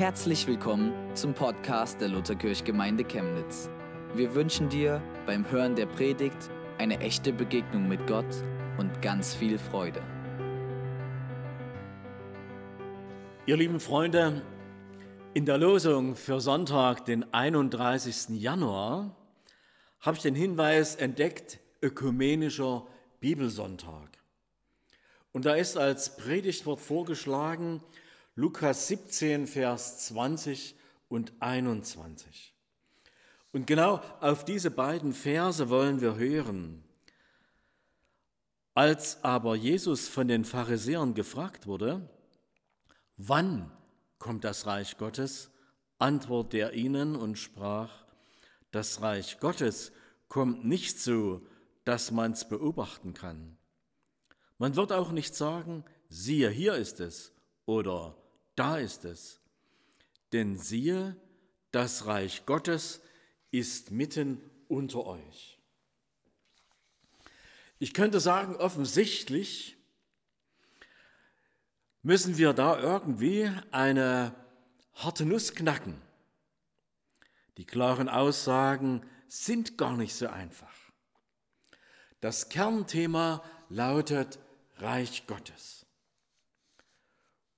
Herzlich willkommen zum Podcast der Lutherkirchgemeinde Chemnitz. Wir wünschen dir beim Hören der Predigt eine echte Begegnung mit Gott und ganz viel Freude. Ihr lieben Freunde, in der Losung für Sonntag, den 31. Januar, habe ich den Hinweis entdeckt, ökumenischer Bibelsonntag. Und da ist als Predigtwort vorgeschlagen Lukas 17, Vers 20 und 21. Und genau auf diese beiden Verse wollen wir hören. Als aber Jesus von den Pharisäern gefragt wurde, wann kommt das Reich Gottes, antwortete er ihnen und sprach, das Reich Gottes kommt nicht so, dass man es beobachten kann. Man wird auch nicht sagen, siehe, hier ist es oder da ist es. Denn siehe, das Reich Gottes ist mitten unter euch. Ich könnte sagen, offensichtlich müssen wir da irgendwie eine harte Nuss knacken. Die klaren Aussagen sind gar nicht so einfach. Das Kernthema lautet Reich Gottes.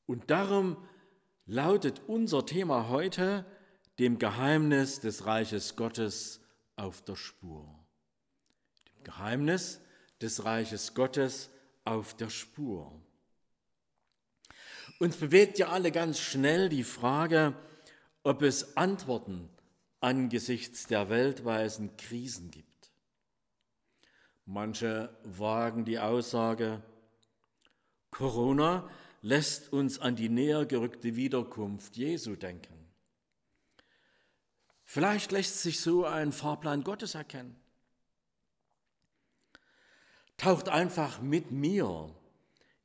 Und darum lautet unser Thema heute dem Geheimnis des Reiches Gottes auf der Spur. Dem Geheimnis des Reiches Gottes auf der Spur. Uns bewegt ja alle ganz schnell die Frage, ob es Antworten angesichts der weltweiten Krisen gibt. Manche wagen die Aussage, Corona lässt uns an die näher gerückte Wiederkunft Jesu denken. Vielleicht lässt sich so ein Fahrplan Gottes erkennen. Taucht einfach mit mir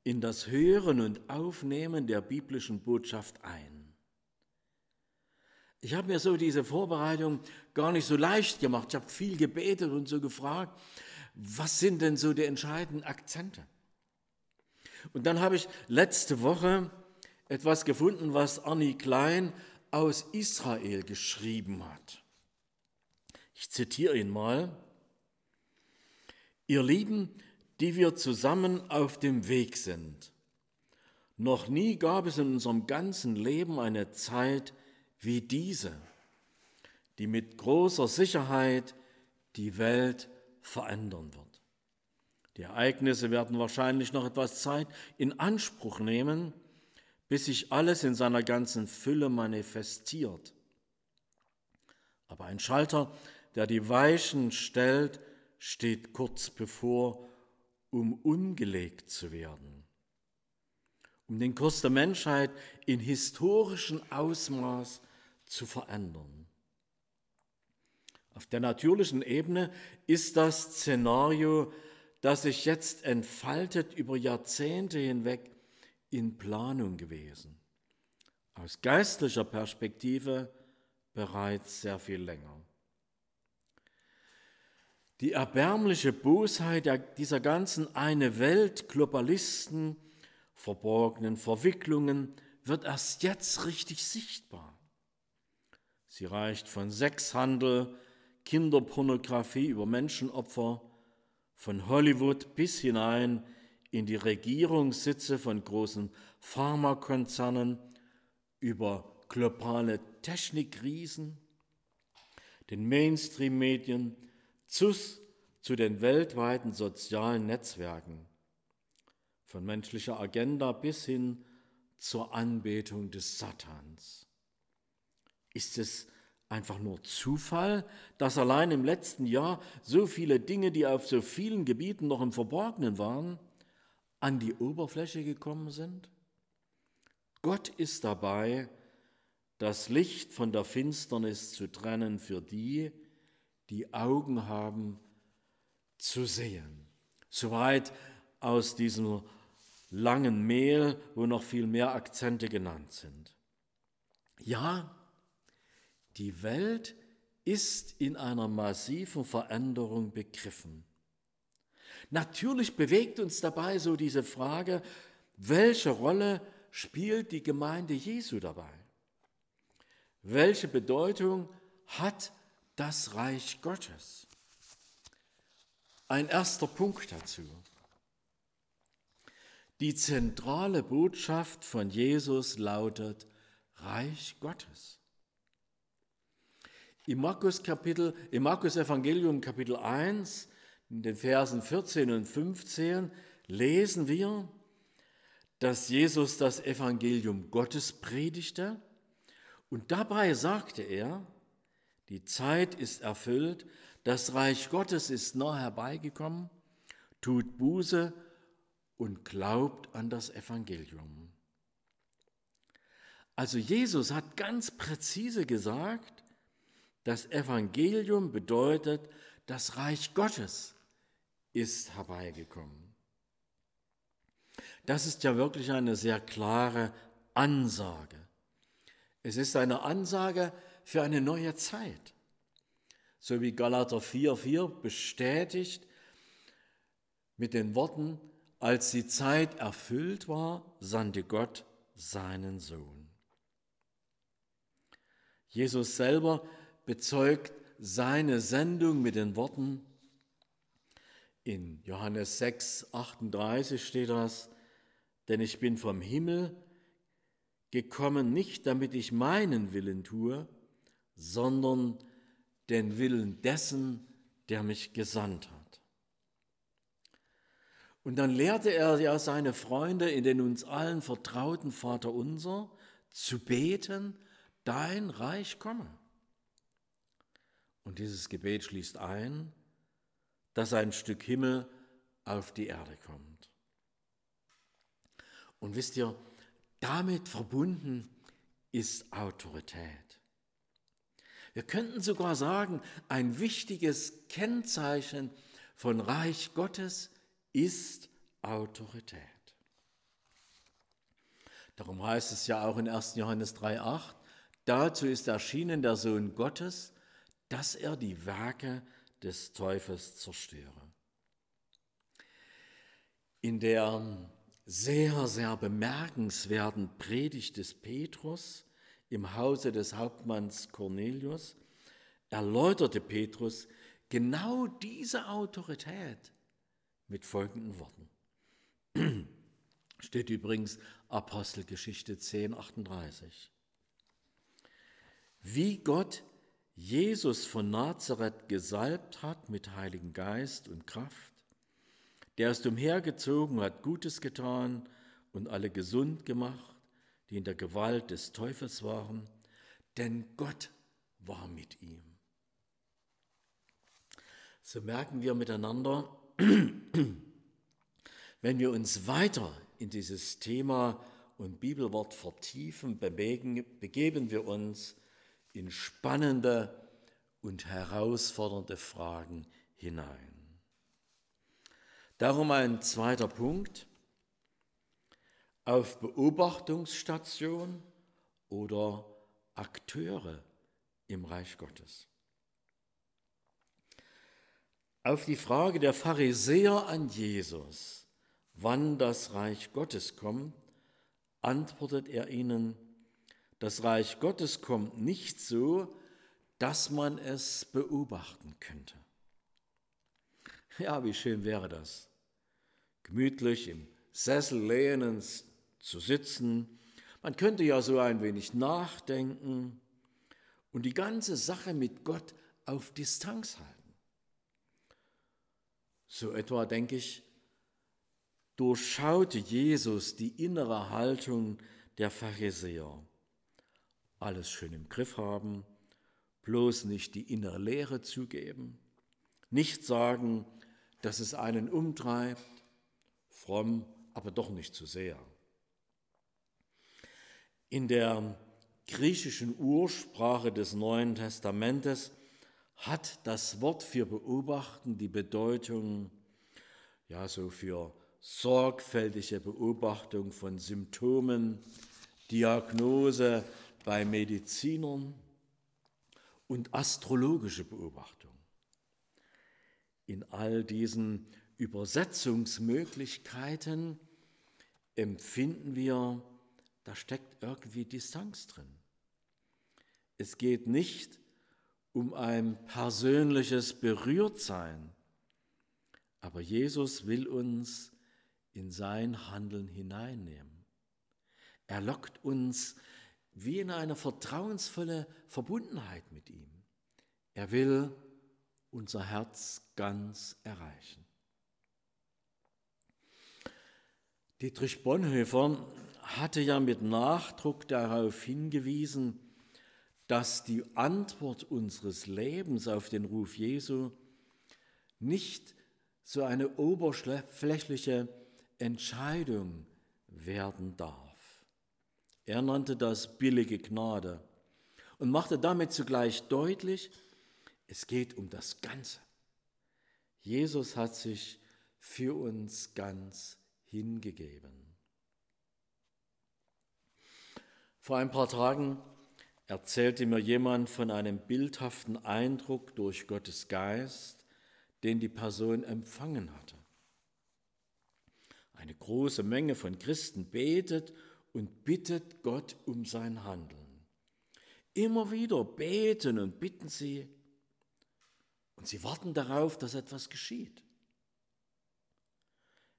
in das Hören und Aufnehmen der biblischen Botschaft ein. Ich habe mir so diese Vorbereitung gar nicht so leicht gemacht. Ich habe viel gebetet und so gefragt, was sind denn so die entscheidenden Akzente? Und dann habe ich letzte Woche etwas gefunden, was Annie Klein aus Israel geschrieben hat. Ich zitiere ihn mal. Ihr Lieben, die wir zusammen auf dem Weg sind. Noch nie gab es in unserem ganzen Leben eine Zeit wie diese, die mit großer Sicherheit die Welt verändern wird. Die Ereignisse werden wahrscheinlich noch etwas Zeit in Anspruch nehmen, bis sich alles in seiner ganzen Fülle manifestiert. Aber ein Schalter, der die Weichen stellt, steht kurz bevor, um umgelegt zu werden, um den Kurs der Menschheit in historischem Ausmaß zu verändern. Auf der natürlichen Ebene ist das Szenario das sich jetzt entfaltet über Jahrzehnte hinweg in Planung gewesen. Aus geistlicher Perspektive bereits sehr viel länger. Die erbärmliche Bosheit dieser ganzen eine Welt Globalisten, verborgenen Verwicklungen wird erst jetzt richtig sichtbar. Sie reicht von Sexhandel, Kinderpornografie über Menschenopfer, von Hollywood bis hinein in die Regierungssitze von großen Pharmakonzernen über globale Technikriesen, den Mainstream-Medien, ZUS zu den weltweiten sozialen Netzwerken, von menschlicher Agenda bis hin zur Anbetung des Satans. Ist es einfach nur Zufall, dass allein im letzten Jahr so viele Dinge, die auf so vielen Gebieten noch im Verborgenen waren, an die Oberfläche gekommen sind? Gott ist dabei, das Licht von der Finsternis zu trennen für die, die Augen haben zu sehen. Soweit aus diesem langen Mehl, wo noch viel mehr Akzente genannt sind. Ja, die Welt ist in einer massiven Veränderung begriffen. Natürlich bewegt uns dabei so diese Frage, welche Rolle spielt die Gemeinde Jesu dabei? welche Bedeutung hat das Reich Gottes? Ein erster Punkt dazu. Die zentrale Botschaft von Jesus lautet Reich Gottes. Im Markus, Kapitel, im Markus Evangelium Kapitel 1, in den Versen 14 und 15, lesen wir, dass Jesus das Evangelium Gottes predigte und dabei sagte er, die Zeit ist erfüllt, das Reich Gottes ist nah herbeigekommen, tut Buße und glaubt an das Evangelium. Also Jesus hat ganz präzise gesagt, das Evangelium bedeutet, das Reich Gottes ist herbeigekommen. Das ist ja wirklich eine sehr klare Ansage. Es ist eine Ansage für eine neue Zeit. So wie Galater 4,4 bestätigt mit den Worten, als die Zeit erfüllt war, sandte Gott seinen Sohn. Jesus selber bezeugt seine Sendung mit den Worten, in Johannes 6, 38 steht das, denn ich bin vom Himmel gekommen, nicht damit ich meinen Willen tue, sondern den Willen dessen, der mich gesandt hat. Und dann lehrte er ja seine Freunde in den uns allen vertrauten Vater unser zu beten, dein Reich komme. Und dieses Gebet schließt ein, dass ein Stück Himmel auf die Erde kommt. Und wisst ihr, damit verbunden ist Autorität. Wir könnten sogar sagen, ein wichtiges Kennzeichen von Reich Gottes ist Autorität. Darum heißt es ja auch in 1. Johannes 3.8, dazu ist erschienen der Sohn Gottes, dass er die Werke des Teufels zerstöre. In der sehr, sehr bemerkenswerten Predigt des Petrus im Hause des Hauptmanns Cornelius erläuterte Petrus genau diese Autorität mit folgenden Worten. Steht übrigens Apostelgeschichte 10, 38. Wie Gott Jesus von Nazareth gesalbt hat mit Heiligen Geist und Kraft, der ist umhergezogen, hat Gutes getan und alle gesund gemacht, die in der Gewalt des Teufels waren, denn Gott war mit ihm. So merken wir miteinander, wenn wir uns weiter in dieses Thema und Bibelwort vertiefen, begeben wir uns in spannende und herausfordernde Fragen hinein. Darum ein zweiter Punkt. Auf Beobachtungsstation oder Akteure im Reich Gottes. Auf die Frage der Pharisäer an Jesus, wann das Reich Gottes kommt, antwortet er ihnen, das Reich Gottes kommt nicht so, dass man es beobachten könnte. Ja, wie schön wäre das, gemütlich im Sessel lehnend zu sitzen. Man könnte ja so ein wenig nachdenken und die ganze Sache mit Gott auf Distanz halten. So etwa, denke ich, durchschaute Jesus die innere Haltung der Pharisäer. Alles schön im Griff haben, bloß nicht die innere Lehre zugeben, nicht sagen, dass es einen umtreibt, fromm, aber doch nicht zu sehr. In der griechischen Ursprache des Neuen Testamentes hat das Wort für beobachten die Bedeutung, ja, so für sorgfältige Beobachtung von Symptomen, Diagnose bei Medizinern und astrologische Beobachtung in all diesen Übersetzungsmöglichkeiten empfinden wir, da steckt irgendwie Distanz drin. Es geht nicht um ein persönliches Berührtsein, aber Jesus will uns in sein Handeln hineinnehmen. Er lockt uns wie in eine vertrauensvolle Verbundenheit mit ihm. Er will unser Herz ganz erreichen. Dietrich Bonhoeffer hatte ja mit Nachdruck darauf hingewiesen, dass die Antwort unseres Lebens auf den Ruf Jesu nicht so eine oberflächliche Entscheidung werden darf. Er nannte das billige Gnade und machte damit zugleich deutlich, es geht um das Ganze. Jesus hat sich für uns ganz hingegeben. Vor ein paar Tagen erzählte mir jemand von einem bildhaften Eindruck durch Gottes Geist, den die Person empfangen hatte. Eine große Menge von Christen betet und bittet Gott um sein Handeln. Immer wieder beten und bitten sie und sie warten darauf, dass etwas geschieht.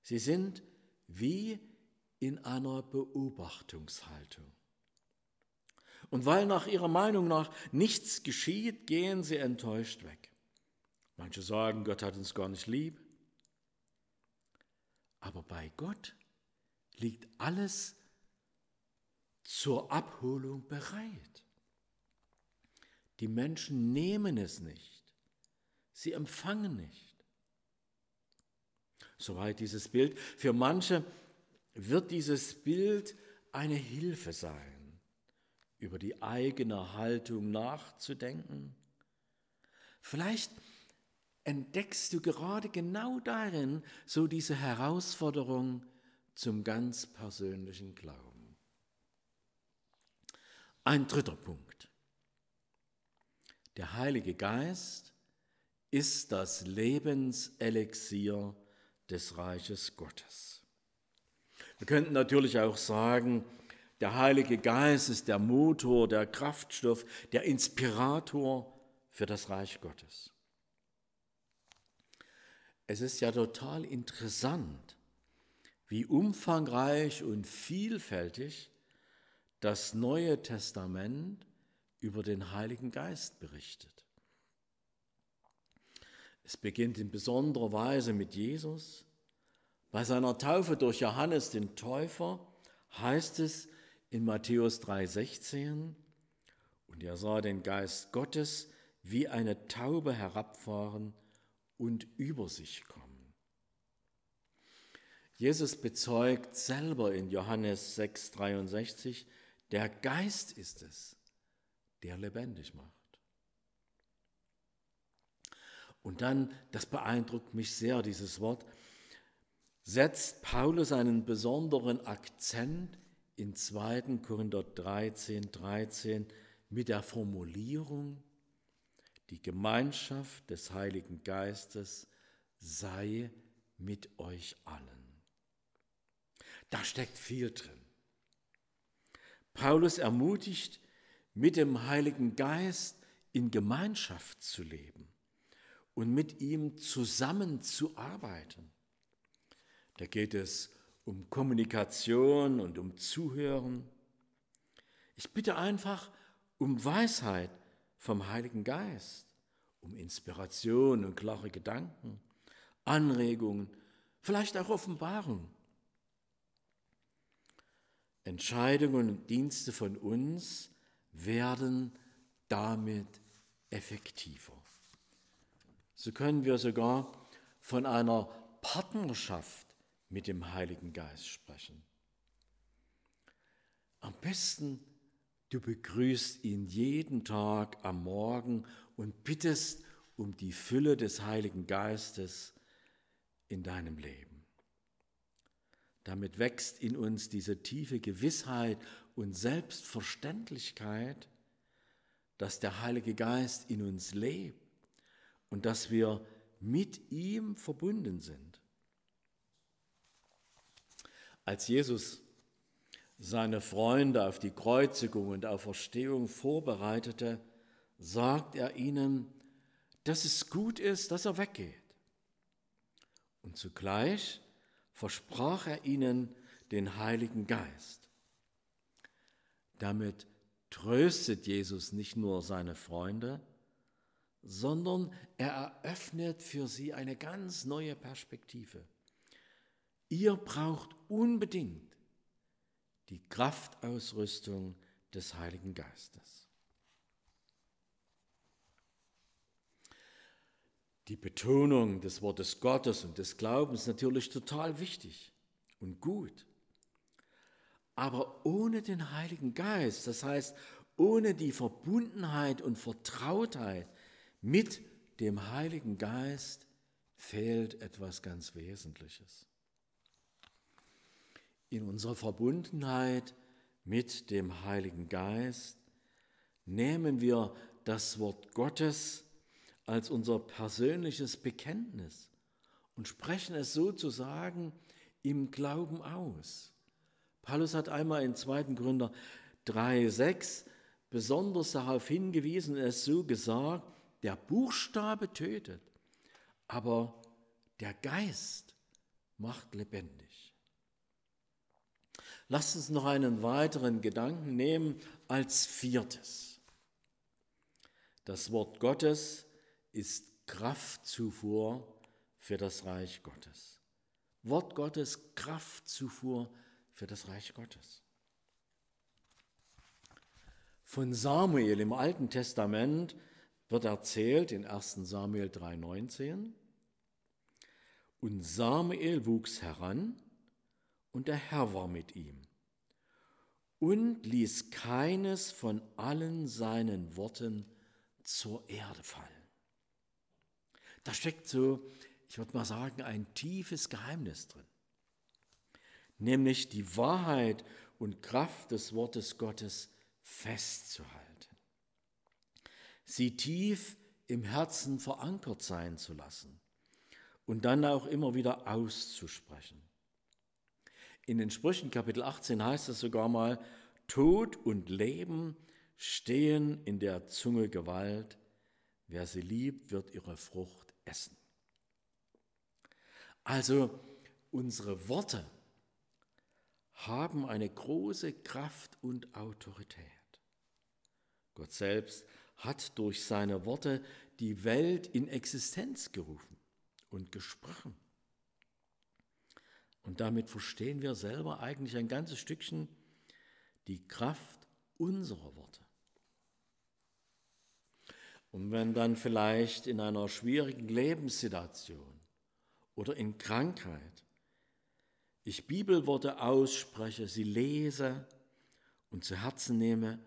Sie sind wie in einer Beobachtungshaltung. Und weil nach ihrer Meinung nach nichts geschieht, gehen sie enttäuscht weg. Manche sagen, Gott hat uns gar nicht lieb. Aber bei Gott liegt alles zur Abholung bereit. Die Menschen nehmen es nicht. Sie empfangen nicht. Soweit dieses Bild. Für manche wird dieses Bild eine Hilfe sein, über die eigene Haltung nachzudenken. Vielleicht entdeckst du gerade genau darin so diese Herausforderung zum ganz persönlichen Glauben. Ein dritter Punkt. Der Heilige Geist ist das Lebenselixier des Reiches Gottes. Wir könnten natürlich auch sagen, der Heilige Geist ist der Motor, der Kraftstoff, der Inspirator für das Reich Gottes. Es ist ja total interessant, wie umfangreich und vielfältig das Neue Testament über den Heiligen Geist berichtet. Es beginnt in besonderer Weise mit Jesus. Bei seiner Taufe durch Johannes den Täufer heißt es in Matthäus 3:16, und er sah den Geist Gottes wie eine Taube herabfahren und über sich kommen. Jesus bezeugt selber in Johannes 6:63, der Geist ist es, der lebendig macht. Und dann, das beeindruckt mich sehr, dieses Wort, setzt Paulus einen besonderen Akzent in 2. Korinther 13, 13 mit der Formulierung, die Gemeinschaft des Heiligen Geistes sei mit euch allen. Da steckt viel drin. Paulus ermutigt, mit dem Heiligen Geist in Gemeinschaft zu leben und mit ihm zusammenzuarbeiten. Da geht es um Kommunikation und um Zuhören. Ich bitte einfach um Weisheit vom Heiligen Geist, um Inspiration und klare Gedanken, Anregungen, vielleicht auch Offenbarung. Entscheidungen und Dienste von uns werden damit effektiver. So können wir sogar von einer Partnerschaft mit dem Heiligen Geist sprechen. Am besten, du begrüßt ihn jeden Tag am Morgen und bittest um die Fülle des Heiligen Geistes in deinem Leben. Damit wächst in uns diese tiefe Gewissheit und Selbstverständlichkeit, dass der Heilige Geist in uns lebt und dass wir mit ihm verbunden sind. Als Jesus seine Freunde auf die Kreuzigung und Auferstehung vorbereitete, sagt er ihnen, dass es gut ist, dass er weggeht. Und zugleich versprach er ihnen den Heiligen Geist. Damit tröstet Jesus nicht nur seine Freunde, sondern er eröffnet für sie eine ganz neue Perspektive. Ihr braucht unbedingt die Kraftausrüstung des Heiligen Geistes. Die Betonung des Wortes Gottes und des Glaubens ist natürlich total wichtig und gut. Aber ohne den Heiligen Geist, das heißt ohne die Verbundenheit und Vertrautheit mit dem Heiligen Geist, fehlt etwas ganz Wesentliches in unserer Verbundenheit mit dem Heiligen Geist nehmen wir das Wort Gottes als unser persönliches Bekenntnis und sprechen es sozusagen im Glauben aus. Paulus hat einmal in 2. Gründer 3,6 besonders darauf hingewiesen, es so gesagt, der Buchstabe tötet, aber der Geist macht lebendig. Lasst uns noch einen weiteren Gedanken nehmen als viertes. Das Wort Gottes ist Kraftzufuhr für das Reich Gottes. Wort Gottes Kraftzufuhr für das Reich Gottes. Von Samuel im Alten Testament wird erzählt in 1 Samuel 3:19 und Samuel wuchs heran und der Herr war mit ihm und ließ keines von allen seinen Worten zur Erde fallen. Da steckt so, ich würde mal sagen, ein tiefes Geheimnis drin, nämlich die Wahrheit und Kraft des Wortes Gottes festzuhalten, sie tief im Herzen verankert sein zu lassen und dann auch immer wieder auszusprechen. In den Sprüchen Kapitel 18 heißt es sogar mal, Tod und Leben stehen in der Zunge Gewalt. Wer sie liebt, wird ihre Frucht essen. Also unsere Worte haben eine große Kraft und Autorität. Gott selbst hat durch seine Worte die Welt in Existenz gerufen und gesprochen. Und damit verstehen wir selber eigentlich ein ganzes Stückchen die Kraft unserer Worte. Und wenn dann vielleicht in einer schwierigen Lebenssituation oder in Krankheit ich Bibelworte ausspreche, sie lese und zu Herzen nehme,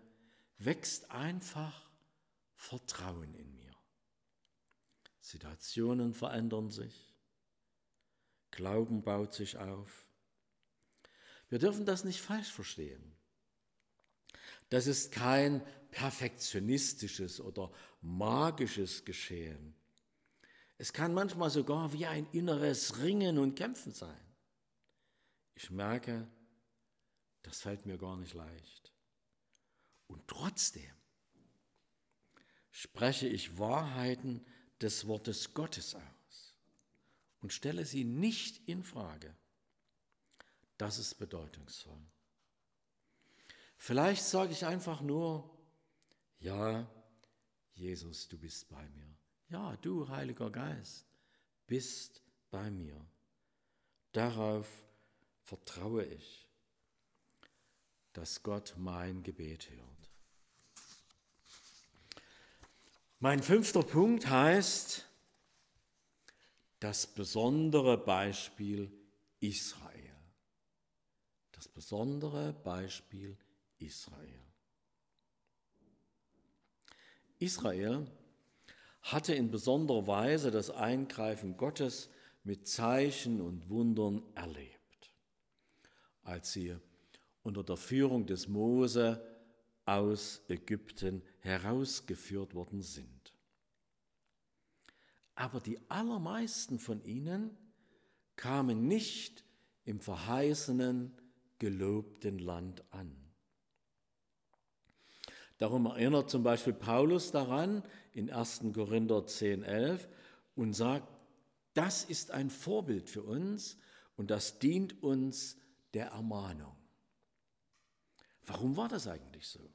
wächst einfach Vertrauen in mir. Situationen verändern sich, Glauben baut sich auf. Wir dürfen das nicht falsch verstehen. Das ist kein perfektionistisches oder magisches Geschehen. Es kann manchmal sogar wie ein inneres Ringen und Kämpfen sein. Ich merke, das fällt mir gar nicht leicht. Und trotzdem spreche ich Wahrheiten des Wortes Gottes aus und stelle sie nicht in Frage. Das ist bedeutungsvoll. Vielleicht sage ich einfach nur, ja, Jesus, du bist bei mir. Ja, du, Heiliger Geist, bist bei mir. Darauf vertraue ich, dass Gott mein Gebet hört. Mein fünfter Punkt heißt, das besondere Beispiel Israel. Das besondere Beispiel Israel. Israel hatte in besonderer Weise das Eingreifen Gottes mit Zeichen und Wundern erlebt, als sie unter der Führung des Mose aus Ägypten herausgeführt worden sind aber die allermeisten von ihnen kamen nicht im verheißenen gelobten Land an. Darum erinnert zum Beispiel Paulus daran in 1. Korinther 10, 11 und sagt, das ist ein Vorbild für uns und das dient uns der Ermahnung. Warum war das eigentlich so?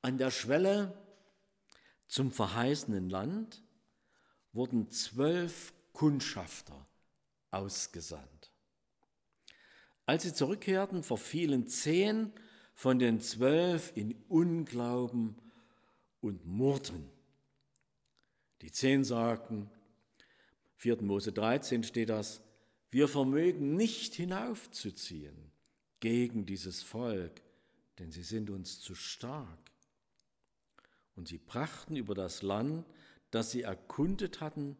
An der Schwelle zum verheißenen Land wurden zwölf Kundschafter ausgesandt. Als sie zurückkehrten, verfielen zehn von den zwölf in Unglauben und murrten. Die zehn sagten, 4. Mose 13 steht das, wir vermögen nicht hinaufzuziehen gegen dieses Volk, denn sie sind uns zu stark. Und sie brachten über das Land, das sie erkundet hatten,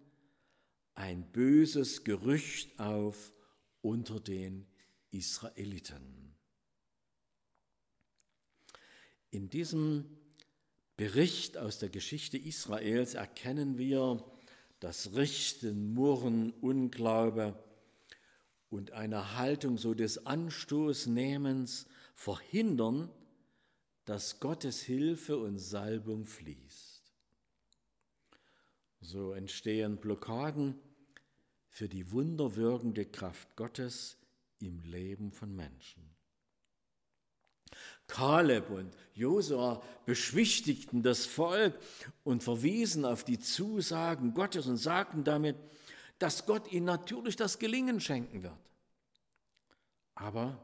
ein böses Gerücht auf unter den Israeliten. In diesem Bericht aus der Geschichte Israels erkennen wir, dass Richten, Murren, Unglaube und eine Haltung so des Anstoßnehmens verhindern, dass Gottes Hilfe und Salbung fließt. So entstehen Blockaden für die wunderwirkende Kraft Gottes im Leben von Menschen. Kaleb und Josua beschwichtigten das Volk und verwiesen auf die Zusagen Gottes und sagten damit, dass Gott ihnen natürlich das Gelingen schenken wird. Aber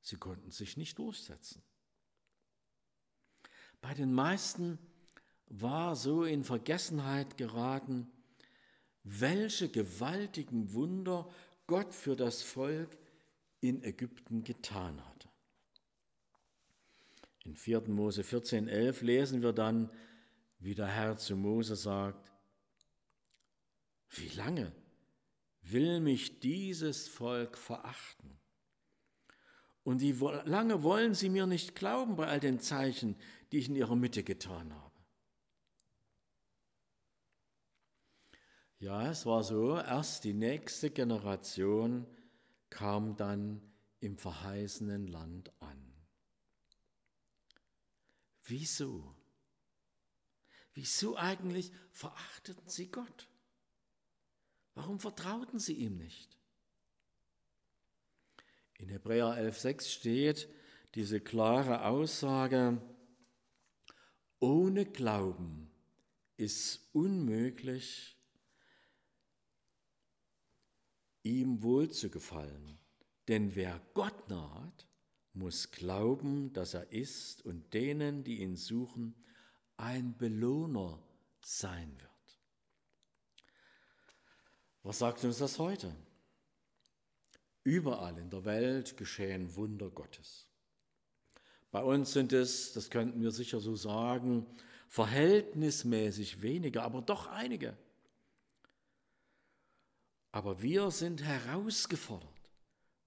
sie konnten sich nicht durchsetzen. Bei den meisten war so in Vergessenheit geraten, welche gewaltigen Wunder Gott für das Volk in Ägypten getan hatte. In 4. Mose 14, 11 lesen wir dann, wie der Herr zu Mose sagt, wie lange will mich dieses Volk verachten? Und wie lange wollen sie mir nicht glauben bei all den Zeichen, die ich in ihrer Mitte getan habe? Ja, es war so, erst die nächste Generation kam dann im verheißenen Land an. Wieso? Wieso eigentlich verachteten sie Gott? Warum vertrauten sie ihm nicht? In Hebräer 11.6 steht diese klare Aussage, ohne Glauben ist unmöglich, ihm wohlzugefallen. Denn wer Gott naht, muss glauben, dass er ist und denen, die ihn suchen, ein Belohner sein wird. Was sagt uns das heute? Überall in der Welt geschehen Wunder Gottes. Bei uns sind es, das könnten wir sicher so sagen, verhältnismäßig weniger, aber doch einige. Aber wir sind herausgefordert,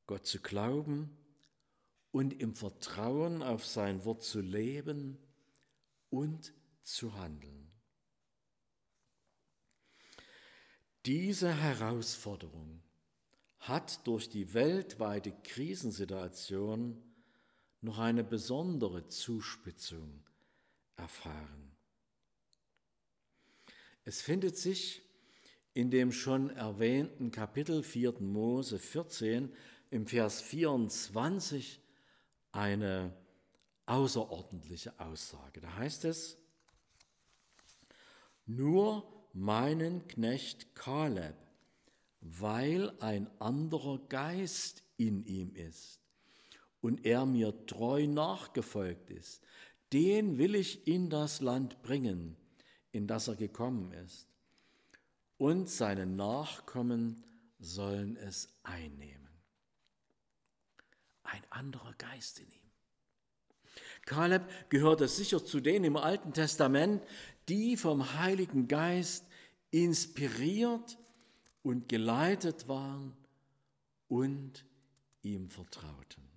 Gott zu glauben und im Vertrauen auf sein Wort zu leben und zu handeln. Diese Herausforderung hat durch die weltweite Krisensituation noch eine besondere Zuspitzung erfahren. Es findet sich in dem schon erwähnten Kapitel 4. Mose 14 im Vers 24 eine außerordentliche Aussage. Da heißt es, nur meinen Knecht Kaleb, weil ein anderer Geist in ihm ist und er mir treu nachgefolgt ist, den will ich in das Land bringen, in das er gekommen ist, und seine Nachkommen sollen es einnehmen ein anderer Geist in ihm. Kaleb gehörte sicher zu denen im Alten Testament, die vom Heiligen Geist inspiriert und geleitet waren und ihm vertrauten.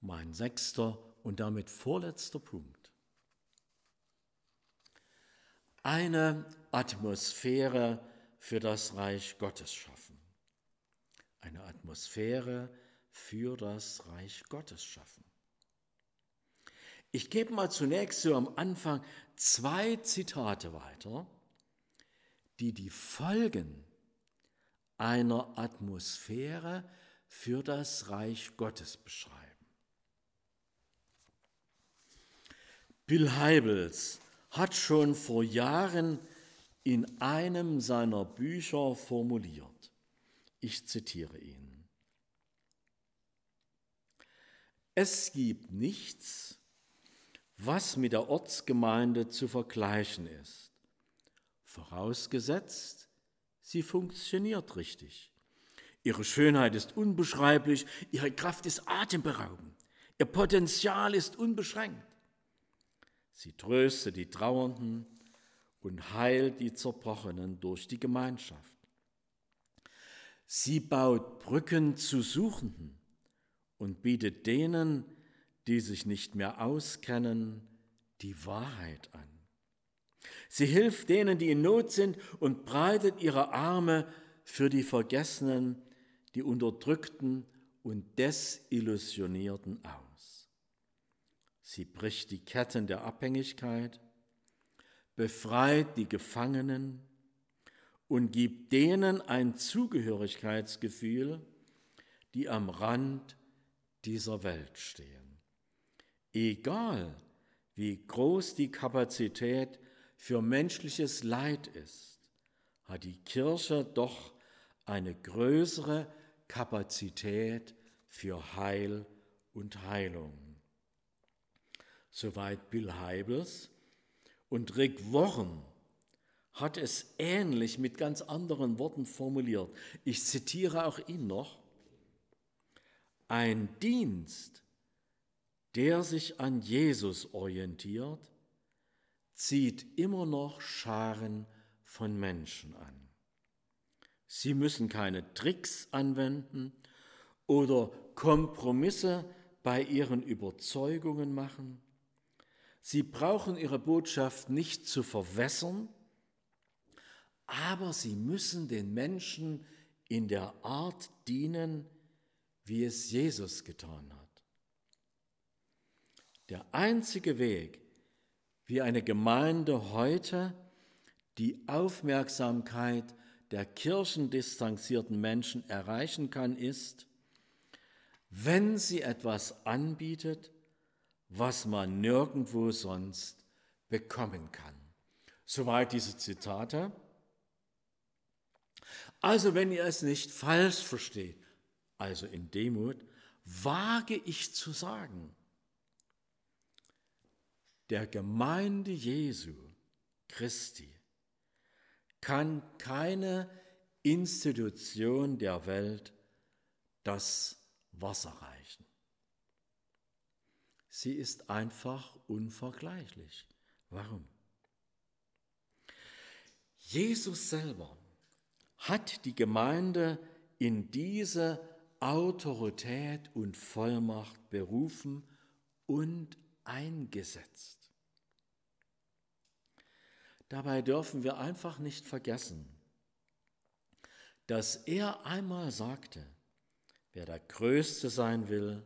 Mein sechster und damit vorletzter Punkt. Eine Atmosphäre für das Reich Gottes schaffen. Eine Atmosphäre für das Reich Gottes schaffen. Ich gebe mal zunächst so am Anfang zwei Zitate weiter, die die Folgen einer Atmosphäre für das Reich Gottes beschreiben. Bill Heibels hat schon vor Jahren in einem seiner Bücher formuliert. Ich zitiere ihn. Es gibt nichts, was mit der Ortsgemeinde zu vergleichen ist, vorausgesetzt, sie funktioniert richtig. Ihre Schönheit ist unbeschreiblich, ihre Kraft ist atemberaubend, ihr Potenzial ist unbeschränkt. Sie tröstet die Trauernden und heilt die Zerbrochenen durch die Gemeinschaft. Sie baut Brücken zu Suchenden und bietet denen, die sich nicht mehr auskennen, die Wahrheit an. Sie hilft denen, die in Not sind und breitet ihre Arme für die Vergessenen, die Unterdrückten und Desillusionierten aus. Sie bricht die Ketten der Abhängigkeit, befreit die Gefangenen und gibt denen ein Zugehörigkeitsgefühl, die am Rand dieser Welt stehen. Egal, wie groß die Kapazität für menschliches Leid ist, hat die Kirche doch eine größere Kapazität für Heil und Heilung. Soweit Bill Heibels und Rick Warren hat es ähnlich mit ganz anderen Worten formuliert. Ich zitiere auch ihn noch. Ein Dienst, der sich an Jesus orientiert, zieht immer noch Scharen von Menschen an. Sie müssen keine Tricks anwenden oder Kompromisse bei ihren Überzeugungen machen. Sie brauchen ihre Botschaft nicht zu verwässern, aber sie müssen den Menschen in der Art dienen, wie es Jesus getan hat. Der einzige Weg, wie eine Gemeinde heute die Aufmerksamkeit der kirchendistanzierten Menschen erreichen kann, ist, wenn sie etwas anbietet, was man nirgendwo sonst bekommen kann. Soweit diese Zitate. Also wenn ihr es nicht falsch versteht, also in Demut, wage ich zu sagen, der Gemeinde Jesu Christi kann keine Institution der Welt das Wasser reichen. Sie ist einfach unvergleichlich. Warum? Jesus selber hat die Gemeinde in diese Autorität und Vollmacht berufen und eingesetzt. Dabei dürfen wir einfach nicht vergessen, dass er einmal sagte, wer der Größte sein will,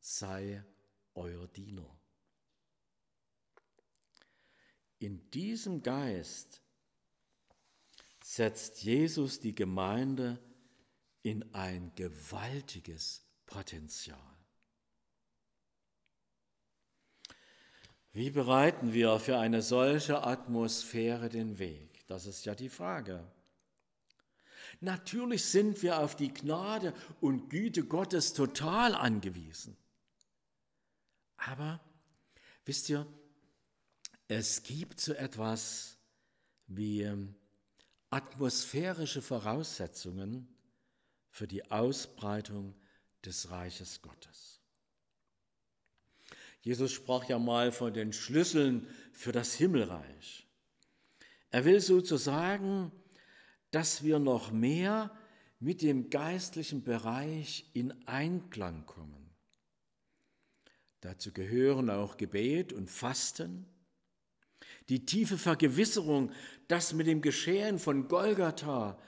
sei euer Diener. In diesem Geist setzt Jesus die Gemeinde in ein gewaltiges Potenzial. Wie bereiten wir für eine solche Atmosphäre den Weg? Das ist ja die Frage. Natürlich sind wir auf die Gnade und Güte Gottes total angewiesen. Aber wisst ihr, es gibt so etwas wie atmosphärische Voraussetzungen für die Ausbreitung des Reiches Gottes. Jesus sprach ja mal von den Schlüsseln für das Himmelreich. Er will sozusagen, dass wir noch mehr mit dem geistlichen Bereich in Einklang kommen. Dazu gehören auch Gebet und Fasten, Die tiefe Vergewisserung, dass mit dem Geschehen von Golgatha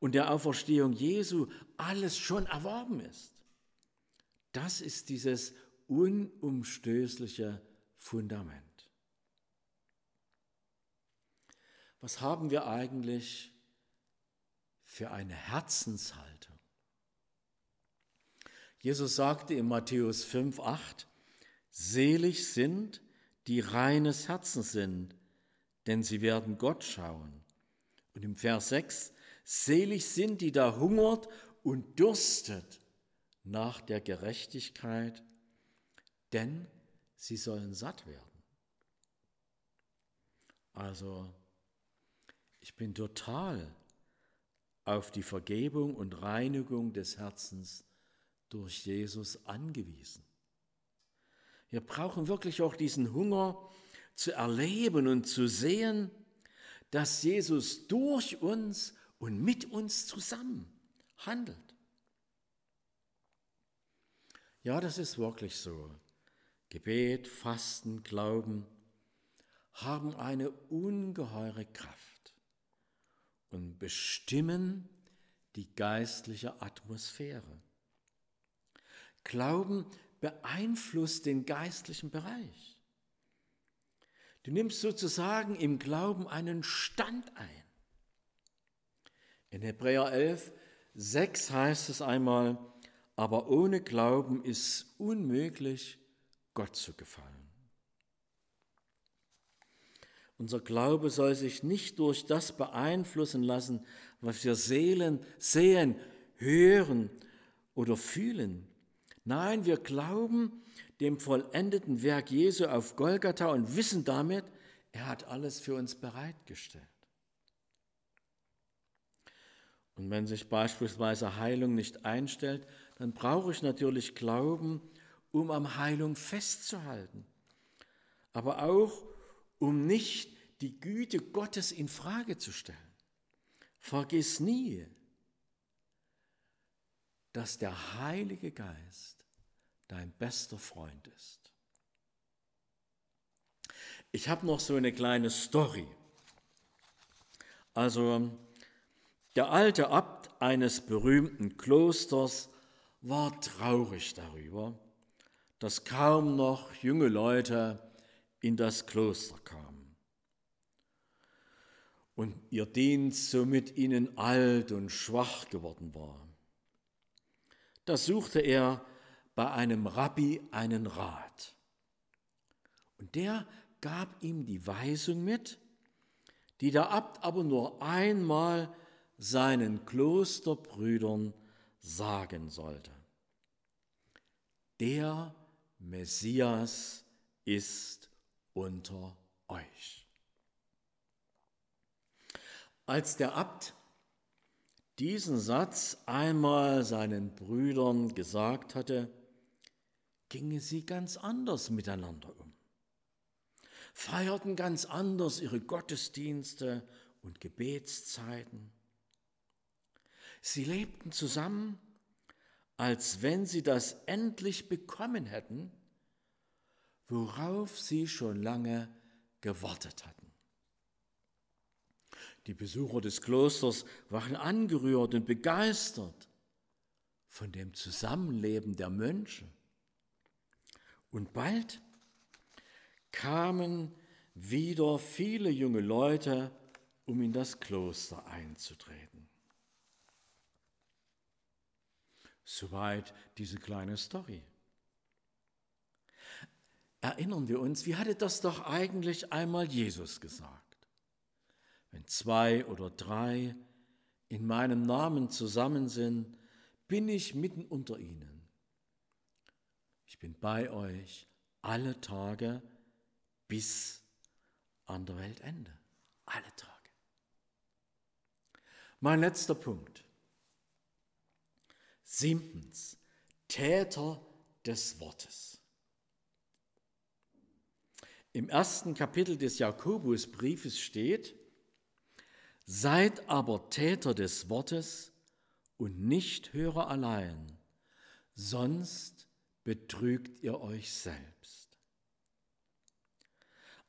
und der Auferstehung Jesu alles schon erworben ist. Das ist dieses unumstößliche Fundament. Was haben wir eigentlich für eine Herzenshaltung? Jesus sagte in Matthäus 5, 8, Selig sind, die reines Herzens sind, denn sie werden Gott schauen. Und im Vers 6, Selig sind, die da hungert und dürstet nach der Gerechtigkeit, denn sie sollen satt werden. Also, ich bin total auf die Vergebung und Reinigung des Herzens durch Jesus angewiesen. Wir brauchen wirklich auch diesen Hunger zu erleben und zu sehen, dass Jesus durch uns und mit uns zusammen handelt. Ja, das ist wirklich so. Gebet, Fasten, Glauben haben eine ungeheure Kraft und bestimmen die geistliche Atmosphäre. Glauben beeinflusst den geistlichen Bereich. Du nimmst sozusagen im Glauben einen Stand ein. In Hebräer 11, 6 heißt es einmal, aber ohne Glauben ist unmöglich, Gott zu gefallen. Unser Glaube soll sich nicht durch das beeinflussen lassen, was wir Seelen sehen, hören oder fühlen. Nein, wir glauben dem vollendeten Werk Jesu auf Golgatha und wissen damit, er hat alles für uns bereitgestellt. Und wenn sich beispielsweise Heilung nicht einstellt, dann brauche ich natürlich Glauben, um am Heilung festzuhalten. Aber auch, um nicht die Güte Gottes in Frage zu stellen. Vergiss nie, dass der Heilige Geist dein bester Freund ist. Ich habe noch so eine kleine Story. Also der alte Abt eines berühmten Klosters war traurig darüber, dass kaum noch junge Leute in das Kloster kamen und ihr Dienst somit ihnen alt und schwach geworden war. Da suchte er bei einem Rabbi einen Rat. Und der gab ihm die Weisung mit, die der Abt aber nur einmal seinen Klosterbrüdern sagen sollte. Der Messias ist unter euch. Als der Abt diesen Satz einmal seinen Brüdern gesagt hatte, gingen sie ganz anders miteinander um, feierten ganz anders ihre Gottesdienste und Gebetszeiten Sie lebten zusammen, als wenn sie das endlich bekommen hätten, worauf sie schon lange gewartet hatten. Die Besucher des Klosters waren angerührt und begeistert von dem Zusammenleben der Mönche. Und bald kamen wieder viele junge Leute, um in das Kloster einzutreten. Soweit diese kleine Story. Erinnern wir uns, wie hatte das doch eigentlich einmal Jesus gesagt? Wenn zwei oder drei in meinem Namen zusammen sind, bin ich mitten unter ihnen. Ich bin bei euch alle Tage bis an der Weltende. Alle Tage. Mein letzter Punkt. Siebtens, Täter des Wortes. Im ersten Kapitel des Jakobusbriefes steht, Seid aber Täter des Wortes und nicht Hörer allein, sonst betrügt ihr euch selbst.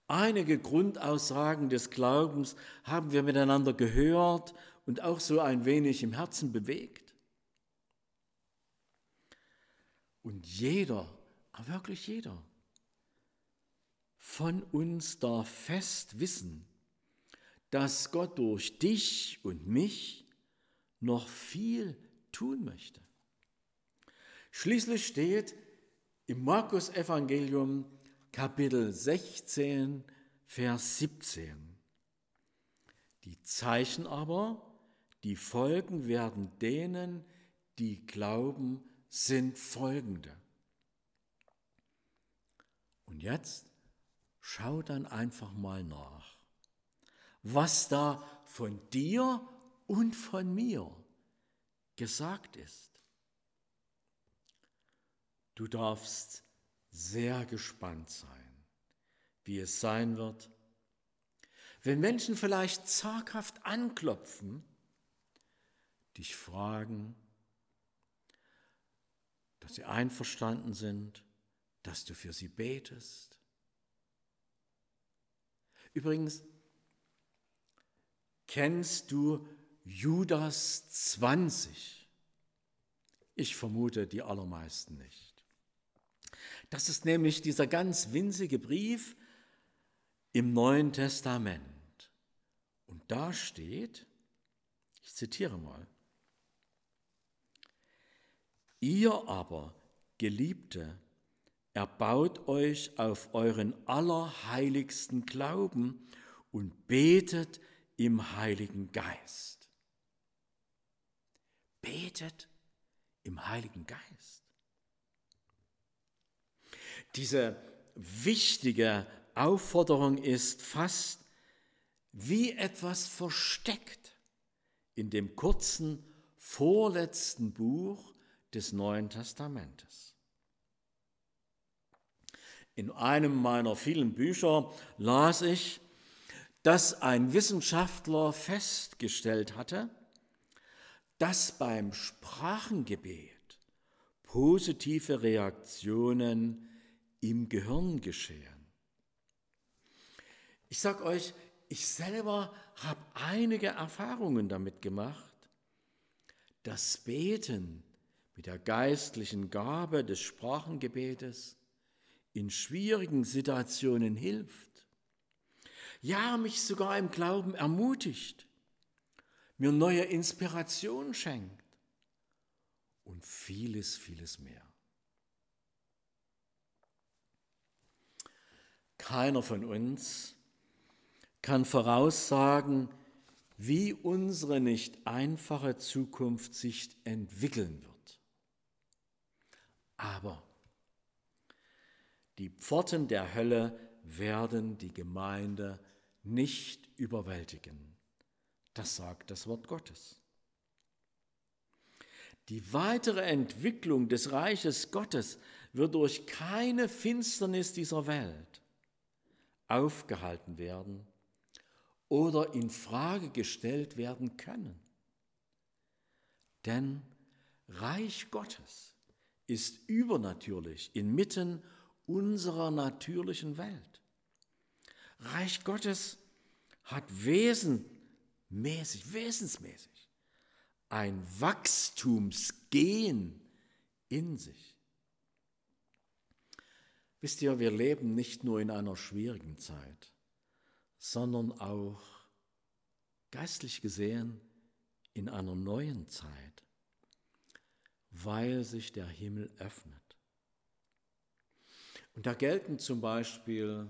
Einige Grundaussagen des Glaubens haben wir miteinander gehört und auch so ein wenig im Herzen bewegt. Und jeder, wirklich jeder, von uns darf fest wissen, dass Gott durch dich und mich noch viel tun möchte. Schließlich steht im Markus Evangelium Kapitel 16, Vers 17. Die Zeichen aber, die folgen werden denen, die glauben, sind folgende. Und jetzt schau dann einfach mal nach, was da von dir und von mir gesagt ist. Du darfst sehr gespannt sein, wie es sein wird, wenn Menschen vielleicht zaghaft anklopfen, dich fragen, dass sie einverstanden sind, dass du für sie betest. Übrigens, kennst du Judas 20? Ich vermute die allermeisten nicht. Das ist nämlich dieser ganz winzige Brief im Neuen Testament. Und da steht, ich zitiere mal, Ihr aber, Geliebte, erbaut euch auf euren allerheiligsten Glauben und betet im Heiligen Geist. Betet im Heiligen Geist. Diese wichtige Aufforderung ist fast wie etwas versteckt in dem kurzen vorletzten Buch des Neuen Testamentes. In einem meiner vielen Bücher las ich, dass ein Wissenschaftler festgestellt hatte, dass beim Sprachengebet positive Reaktionen im Gehirn geschehen. Ich sage euch, ich selber habe einige Erfahrungen damit gemacht. Das Beten mit der geistlichen Gabe des Sprachengebetes in schwierigen Situationen hilft. Ja, mich sogar im Glauben ermutigt, mir neue Inspiration schenkt und vieles, vieles mehr. Keiner von uns kann voraussagen, wie unsere nicht einfache Zukunft sich entwickeln wird. Aber die Pforten der Hölle werden die Gemeinde nicht überwältigen. Das sagt das Wort Gottes. Die weitere Entwicklung des Reiches Gottes wird durch keine Finsternis dieser Welt aufgehalten werden oder in Frage gestellt werden können. Denn Reich Gottes ist übernatürlich inmitten unserer natürlichen Welt. Reich Gottes hat wesenmäßig, wesensmäßig ein Wachstumsgehen in sich. Wisst ihr, wir leben nicht nur in einer schwierigen Zeit, sondern auch geistlich gesehen in einer neuen Zeit, weil sich der Himmel öffnet. Und da gelten zum Beispiel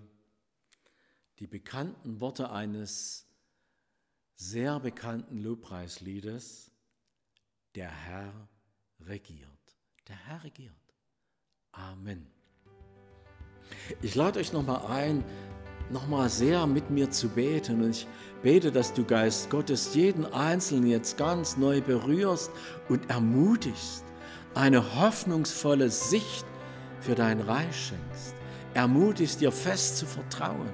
die bekannten Worte eines sehr bekannten Lobpreisliedes, der Herr regiert. Der Herr regiert. Amen. Ich lade euch nochmal ein, nochmal sehr mit mir zu beten. Und ich bete, dass du Geist Gottes jeden Einzelnen jetzt ganz neu berührst und ermutigst, eine hoffnungsvolle Sicht für dein Reich schenkst. Ermutigst dir fest zu vertrauen.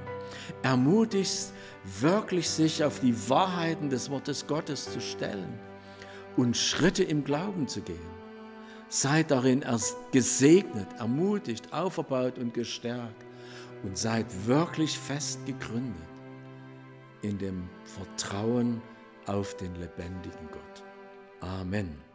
Ermutigst wirklich sich auf die Wahrheiten des Wortes Gottes zu stellen und Schritte im Glauben zu gehen. Seid darin erst gesegnet, ermutigt, auferbaut und gestärkt und seid wirklich fest gegründet in dem Vertrauen auf den lebendigen Gott. Amen.